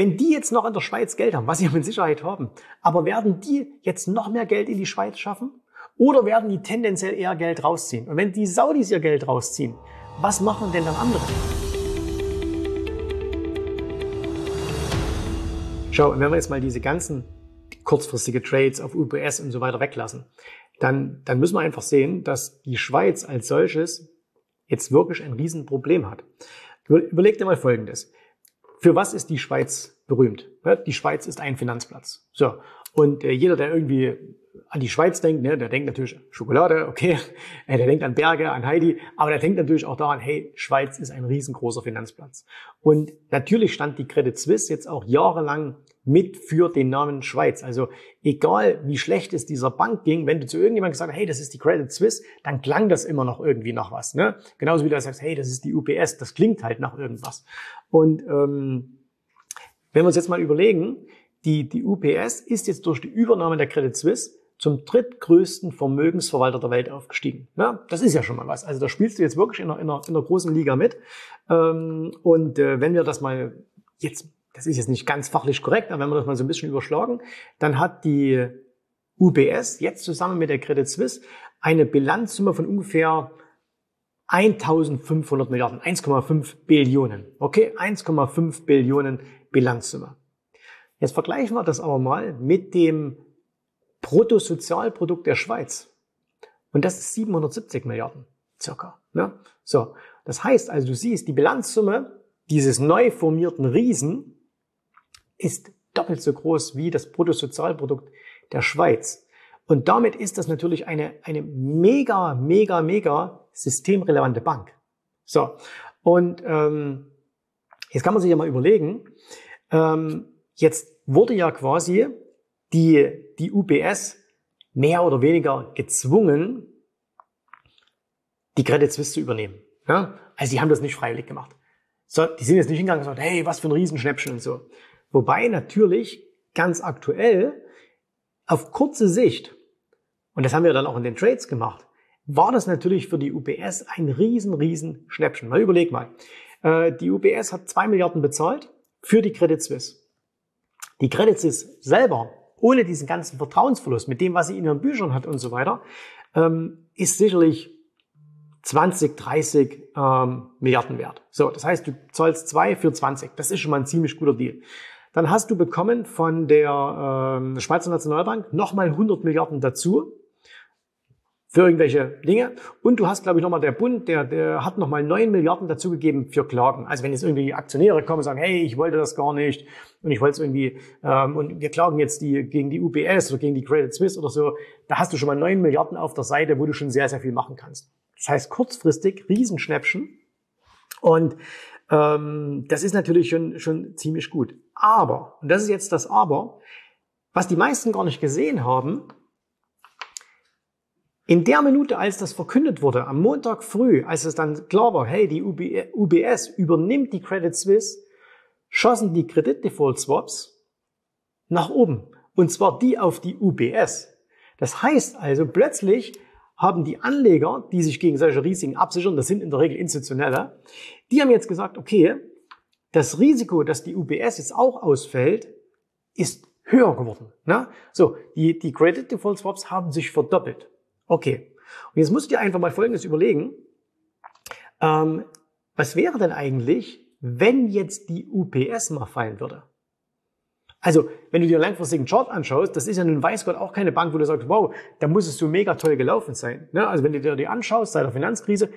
wenn die jetzt noch in der Schweiz Geld haben, was sie mit Sicherheit haben, aber werden die jetzt noch mehr Geld in die Schweiz schaffen? Oder werden die tendenziell eher Geld rausziehen? Und wenn die Saudis ihr Geld rausziehen, was machen denn dann andere? Schau, wenn wir jetzt mal diese ganzen kurzfristige Trades auf UPS und so weiter weglassen, dann, dann müssen wir einfach sehen, dass die Schweiz als solches jetzt wirklich ein Riesenproblem hat. Überleg dir mal Folgendes. Für was ist die Schweiz berühmt? Die Schweiz ist ein Finanzplatz. So. Und äh, jeder, der irgendwie an die Schweiz denkt, ne, der denkt natürlich Schokolade, okay, äh, der denkt an Berge, an Heidi, aber der denkt natürlich auch daran, hey, Schweiz ist ein riesengroßer Finanzplatz. Und natürlich stand die Credit Suisse jetzt auch jahrelang mit für den Namen Schweiz. Also egal wie schlecht es dieser Bank ging, wenn du zu irgendjemandem gesagt hast, hey, das ist die Credit Suisse, dann klang das immer noch irgendwie nach was. Ne? Genauso wie du sagst, hey, das ist die UPS, das klingt halt nach irgendwas. Und ähm, wenn wir uns jetzt mal überlegen, die, die UPS ist jetzt durch die Übernahme der Credit Suisse zum drittgrößten Vermögensverwalter der Welt aufgestiegen. Ja, das ist ja schon mal was. Also da spielst du jetzt wirklich in einer, in einer, in einer großen Liga mit. Ähm, und äh, wenn wir das mal jetzt, das ist jetzt nicht ganz fachlich korrekt, aber wenn wir das mal so ein bisschen überschlagen, dann hat die UBS jetzt zusammen mit der Credit Suisse eine Bilanzsumme von ungefähr 1500 Milliarden, 1,5 Billionen. Okay, 1,5 Billionen Bilanzsumme. Jetzt vergleichen wir das aber mal mit dem Bruttosozialprodukt der Schweiz. Und das ist 770 Milliarden circa. Ne? So, das heißt also, du siehst, die Bilanzsumme dieses neu formierten Riesen ist doppelt so groß wie das Bruttosozialprodukt der Schweiz. Und damit ist das natürlich eine, eine mega, mega, mega systemrelevante Bank. So, und ähm, jetzt kann man sich ja mal überlegen, ähm, jetzt wurde ja quasi die, die UBS mehr oder weniger gezwungen, die Credit Suisse zu übernehmen. Ja? Also die haben das nicht freiwillig gemacht. So, die sind jetzt nicht hingegangen und gesagt, hey, was für ein Riesenschnäppchen und so. Wobei natürlich ganz aktuell auf kurze Sicht, und das haben wir dann auch in den Trades gemacht, war das natürlich für die UBS ein riesen, riesen Schnäppchen. Mal überleg mal. Äh, die UBS hat zwei Milliarden bezahlt für die Credit Suisse. Die Credit Suisse selber ohne diesen ganzen Vertrauensverlust mit dem, was sie in ihren Büchern hat und so weiter, ähm, ist sicherlich 20, 30 ähm, Milliarden wert. So, das heißt, du zahlst zwei für 20. Das ist schon mal ein ziemlich guter Deal. Dann hast du bekommen von der ähm, Schweizer Nationalbank nochmal 100 Milliarden dazu für irgendwelche Dinge. Und du hast, glaube ich, nochmal der Bund, der, der hat nochmal 9 Milliarden dazugegeben für Klagen. Also wenn jetzt irgendwie Aktionäre kommen und sagen, hey, ich wollte das gar nicht und ich wollte es irgendwie, ähm, und wir klagen jetzt die, gegen die UBS oder gegen die Credit Suisse oder so, da hast du schon mal 9 Milliarden auf der Seite, wo du schon sehr, sehr viel machen kannst. Das heißt kurzfristig Riesenschnäppchen. Und ähm, das ist natürlich schon, schon ziemlich gut. Aber, und das ist jetzt das Aber, was die meisten gar nicht gesehen haben, in der Minute, als das verkündet wurde, am Montag früh, als es dann klar war, hey, die UBS übernimmt die Credit Suisse, schossen die Kreditdefault Swaps nach oben. Und zwar die auf die UBS. Das heißt also, plötzlich haben die Anleger, die sich gegen solche Risiken absichern, das sind in der Regel institutionelle, die haben jetzt gesagt, okay, das Risiko, dass die UBS jetzt auch ausfällt, ist höher geworden. Ne? So, die, die Credit Default Swaps haben sich verdoppelt. Okay. Und jetzt musst du dir einfach mal Folgendes überlegen. Ähm, was wäre denn eigentlich, wenn jetzt die UPS mal fallen würde? Also, wenn du dir einen langfristigen Chart anschaust, das ist ja nun weiß Gott auch keine Bank, wo du sagst, wow, da muss es so mega toll gelaufen sein. Ne? Also, wenn du dir die anschaust seit der Finanzkrise,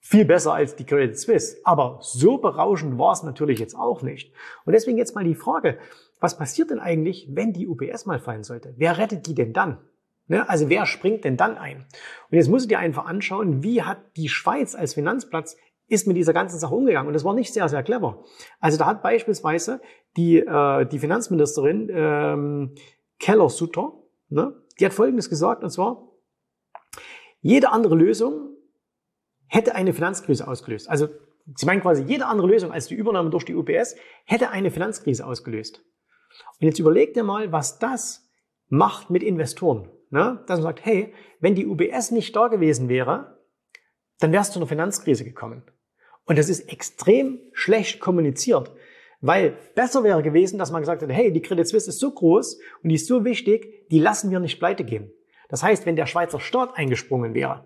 viel besser als die Credit Suisse. Aber so berauschend war es natürlich jetzt auch nicht. Und deswegen jetzt mal die Frage, was passiert denn eigentlich, wenn die UPS mal fallen sollte? Wer rettet die denn dann? Ne? Also wer springt denn dann ein? Und jetzt musst du dir einfach anschauen, wie hat die Schweiz als Finanzplatz ist mit dieser ganzen Sache umgegangen. Und das war nicht sehr, sehr clever. Also da hat beispielsweise die, äh, die Finanzministerin ähm, Keller-Sutter, ne, die hat Folgendes gesagt, und zwar, jede andere Lösung hätte eine Finanzkrise ausgelöst. Also sie meint quasi, jede andere Lösung als die Übernahme durch die UPS hätte eine Finanzkrise ausgelöst. Und jetzt überleg dir mal, was das macht mit Investoren ne, dass man sagt, hey, wenn die UBS nicht da gewesen wäre, dann wärst du in eine Finanzkrise gekommen. Und das ist extrem schlecht kommuniziert. Weil besser wäre gewesen, dass man gesagt hätte, hey, die Credit Suisse ist so groß und die ist so wichtig, die lassen wir nicht pleite gehen. Das heißt, wenn der Schweizer Staat eingesprungen wäre,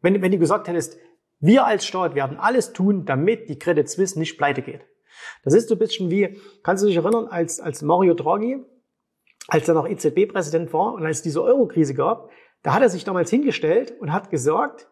wenn, wenn du gesagt hättest, wir als Staat werden alles tun, damit die Credit Suisse nicht pleite geht. Das ist so ein bisschen wie, kannst du dich erinnern, als, als Mario Draghi, als er noch EZB-Präsident war und als es diese Euro-Krise gab, da hat er sich damals hingestellt und hat gesagt,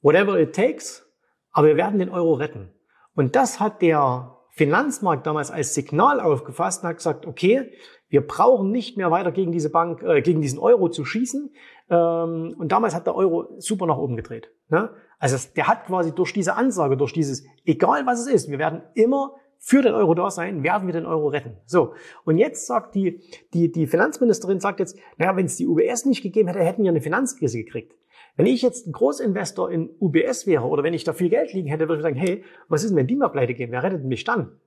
whatever it takes, aber wir werden den Euro retten. Und das hat der Finanzmarkt damals als Signal aufgefasst und hat gesagt, okay, wir brauchen nicht mehr weiter gegen diese Bank, äh, gegen diesen Euro zu schießen. Ähm, und damals hat der Euro super nach oben gedreht. Ne? Also der hat quasi durch diese Ansage, durch dieses, egal was es ist, wir werden immer für den Euro da sein, werden wir den Euro retten. So. Und jetzt sagt die, die, die Finanzministerin sagt jetzt, naja, wenn es die UBS nicht gegeben hätte, hätten wir eine Finanzkrise gekriegt. Wenn ich jetzt ein Großinvestor in UBS wäre oder wenn ich da viel Geld liegen hätte, würde ich sagen, hey, was ist denn, wenn die mal pleite gehen? Wer rettet mich dann?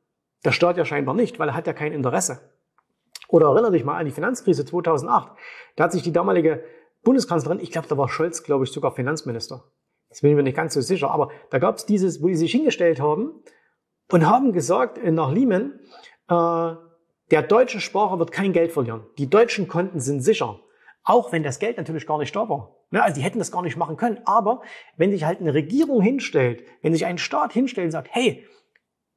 Der Staat ja scheinbar nicht, weil er hat ja kein Interesse. Oder erinnere dich mal an die Finanzkrise 2008. Da hat sich die damalige Bundeskanzlerin, ich glaube, da war Scholz, glaube ich, sogar Finanzminister. Das bin ich mir nicht ganz so sicher. Aber da gab es dieses, wo die sich hingestellt haben und haben gesagt, äh, nach Lehman, äh, der deutsche Sparer wird kein Geld verlieren. Die deutschen Konten sind sicher. Auch wenn das Geld natürlich gar nicht da war. Ne, also die hätten das gar nicht machen können. Aber wenn sich halt eine Regierung hinstellt, wenn sich ein Staat hinstellt und sagt, hey,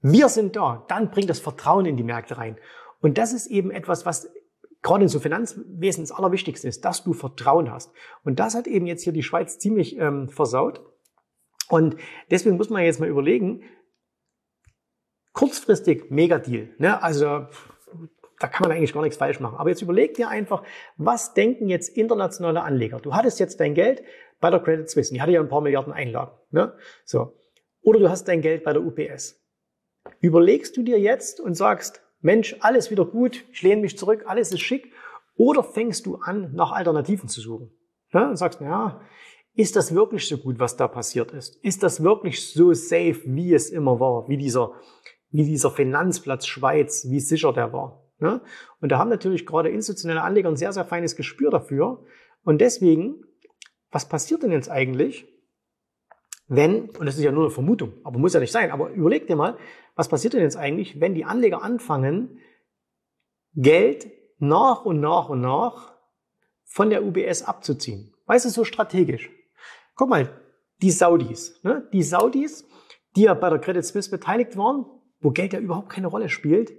wir sind da, dann bringt das Vertrauen in die Märkte rein. Und das ist eben etwas, was gerade in so Finanzwesen das Allerwichtigste ist, dass du Vertrauen hast. Und das hat eben jetzt hier die Schweiz ziemlich ähm, versaut. Und deswegen muss man jetzt mal überlegen, kurzfristig Megadeal. Ne? Also da kann man eigentlich gar nichts falsch machen. Aber jetzt überleg dir einfach, was denken jetzt internationale Anleger? Du hattest jetzt dein Geld bei der Credit Suisse, die hatte ja ein paar Milliarden Einlagen. Ne? So. Oder du hast dein Geld bei der UPS. Überlegst du dir jetzt und sagst, Mensch, alles wieder gut, ich lehne mich zurück, alles ist schick. Oder fängst du an, nach Alternativen zu suchen? Ne? Und sagst, ja, ist das wirklich so gut, was da passiert ist? Ist das wirklich so safe, wie es immer war, wie dieser, wie dieser Finanzplatz Schweiz, wie sicher der war? Ne? Und da haben natürlich gerade institutionelle Anleger ein sehr, sehr feines Gespür dafür. Und deswegen, was passiert denn jetzt eigentlich, wenn, und das ist ja nur eine Vermutung, aber muss ja nicht sein, aber überleg dir mal, was passiert denn jetzt eigentlich, wenn die Anleger anfangen, Geld nach und nach und nach von der UBS abzuziehen? Weißt du, so strategisch. Guck mal, die Saudis, ne? die Saudis, die ja bei der Credit Suisse beteiligt waren, wo Geld ja überhaupt keine Rolle spielt,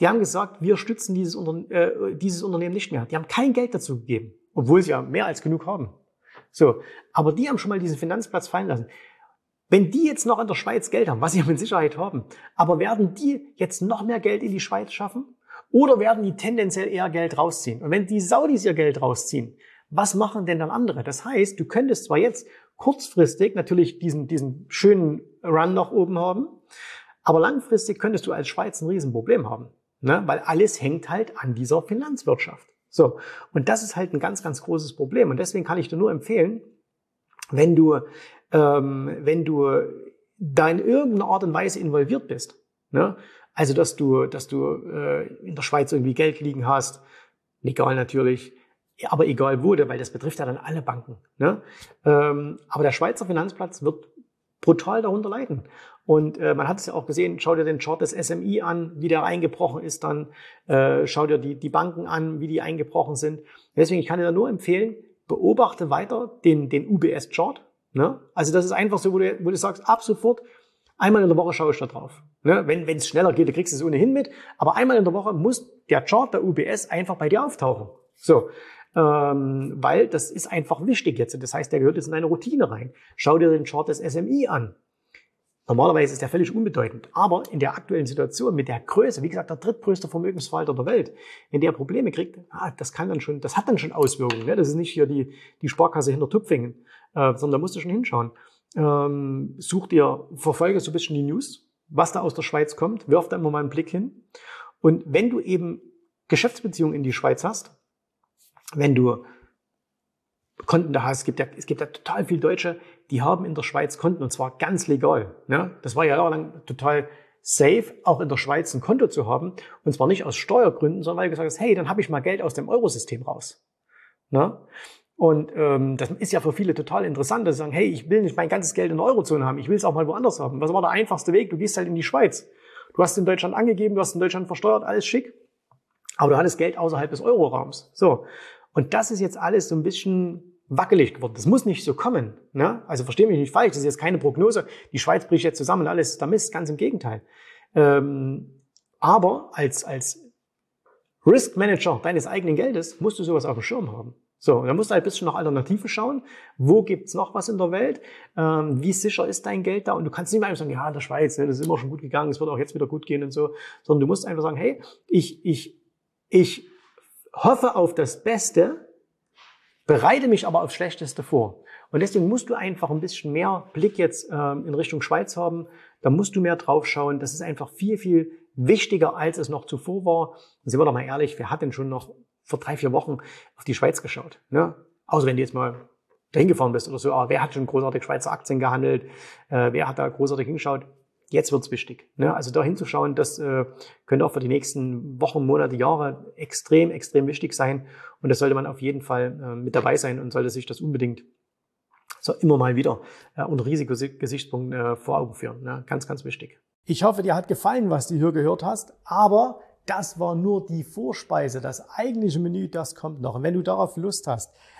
die haben gesagt, wir stützen dieses, Unter äh, dieses Unternehmen nicht mehr. Die haben kein Geld dazu gegeben, obwohl sie ja mehr als genug haben. So, aber die haben schon mal diesen Finanzplatz fallen lassen. Wenn die jetzt noch in der Schweiz Geld haben, was sie mit Sicherheit haben, aber werden die jetzt noch mehr Geld in die Schweiz schaffen? Oder werden die tendenziell eher Geld rausziehen? Und wenn die Saudis ihr Geld rausziehen, was machen denn dann andere? Das heißt, du könntest zwar jetzt kurzfristig natürlich diesen, diesen schönen Run nach oben haben, aber langfristig könntest du als Schweiz ein Riesenproblem haben. Ne? Weil alles hängt halt an dieser Finanzwirtschaft. So. Und das ist halt ein ganz, ganz großes Problem. Und deswegen kann ich dir nur empfehlen, wenn du, ähm, wenn du da in irgendeiner Art und Weise involviert bist, ne? also dass du, dass du äh, in der Schweiz irgendwie Geld liegen hast, legal natürlich, aber egal wo, weil das betrifft ja dann alle Banken. Ne? Ähm, aber der Schweizer Finanzplatz wird brutal darunter leiden. Und äh, man hat es ja auch gesehen, schau dir den Chart des SMI an, wie der eingebrochen ist dann, äh, schau dir die, die Banken an, wie die eingebrochen sind. Deswegen, ich kann dir nur empfehlen, beobachte weiter den, den UBS-Chart. Ne? Also das ist einfach so, wo du, wo du sagst, ab sofort, einmal in der Woche schaue ich da drauf. Ne? Wenn es schneller geht, dann kriegst du es ohnehin mit. Aber einmal in der Woche muss der Chart der UBS einfach bei dir auftauchen. So, ähm, weil das ist einfach wichtig jetzt. Das heißt, der gehört jetzt in deine Routine rein. Schau dir den Chart des SMI an. Normalerweise ist der völlig unbedeutend. Aber in der aktuellen Situation mit der Größe, wie gesagt, der drittgrößte Vermögensverwalter der Welt, wenn der Probleme kriegt, ah, das kann dann schon, das hat dann schon Auswirkungen. Ne? Das ist nicht hier die, die Sparkasse hinter Tupfingen, äh, sondern da musst du schon hinschauen. Ähm, such dir, verfolge so ein bisschen die News, was da aus der Schweiz kommt, wirf da immer mal einen Blick hin. Und wenn du eben Geschäftsbeziehungen in die Schweiz hast, wenn du Konten da hast. Es gibt ja, es gibt ja total viele Deutsche, die haben in der Schweiz Konten und zwar ganz legal. Ne? Das war ja jahrelang total safe, auch in der Schweiz ein Konto zu haben. Und zwar nicht aus Steuergründen, sondern weil du gesagt hast, hey, dann habe ich mal Geld aus dem Eurosystem raus. Ne? Und ähm, das ist ja für viele total interessant, dass sie sagen, hey, ich will nicht mein ganzes Geld in der Eurozone haben, ich will es auch mal woanders haben. Was war der einfachste Weg? Du gehst halt in die Schweiz. Du hast in Deutschland angegeben, du hast in Deutschland versteuert, alles schick. Aber du hattest Geld außerhalb des Euroraums. So. Und das ist jetzt alles so ein bisschen wackelig geworden. Das muss nicht so kommen. Ne? Also verstehe mich nicht falsch, das ist jetzt keine Prognose. Die Schweiz bricht jetzt zusammen und alles da Mist, ganz im Gegenteil. Ähm, aber als, als Risk Manager deines eigenen Geldes musst du sowas auf dem Schirm haben. So, und dann musst du halt ein bisschen nach Alternativen schauen. Wo gibt's noch was in der Welt? Ähm, wie sicher ist dein Geld da? Und du kannst nicht mehr einfach sagen, ja, in der Schweiz, ne, das ist immer schon gut gegangen, es wird auch jetzt wieder gut gehen und so. Sondern du musst einfach sagen, hey, ich, ich, ich hoffe auf das Beste, bereite mich aber aufs Schlechteste vor. Und deswegen musst du einfach ein bisschen mehr Blick jetzt ähm, in Richtung Schweiz haben. Da musst du mehr drauf schauen. Das ist einfach viel, viel wichtiger, als es noch zuvor war. Und sind wir doch mal ehrlich, wer hat denn schon noch vor drei, vier Wochen auf die Schweiz geschaut? Ne? Außer wenn du jetzt mal dahin gefahren bist oder so. Aber wer hat schon großartig Schweizer Aktien gehandelt? Äh, wer hat da großartig hingeschaut? Jetzt wird's wichtig. Ne? Also da hinzuschauen, das äh, könnte auch für die nächsten Wochen, Monate, Jahre extrem, extrem wichtig sein. Und das sollte man auf jeden Fall äh, mit dabei sein und sollte sich das unbedingt so immer mal wieder äh, unter Risikogesichtspunkt äh, vor Augen führen. Ne? Ganz, ganz wichtig. Ich hoffe, dir hat gefallen, was du hier gehört hast, aber das war nur die Vorspeise. Das eigentliche Menü, das kommt noch. Und wenn du darauf Lust hast,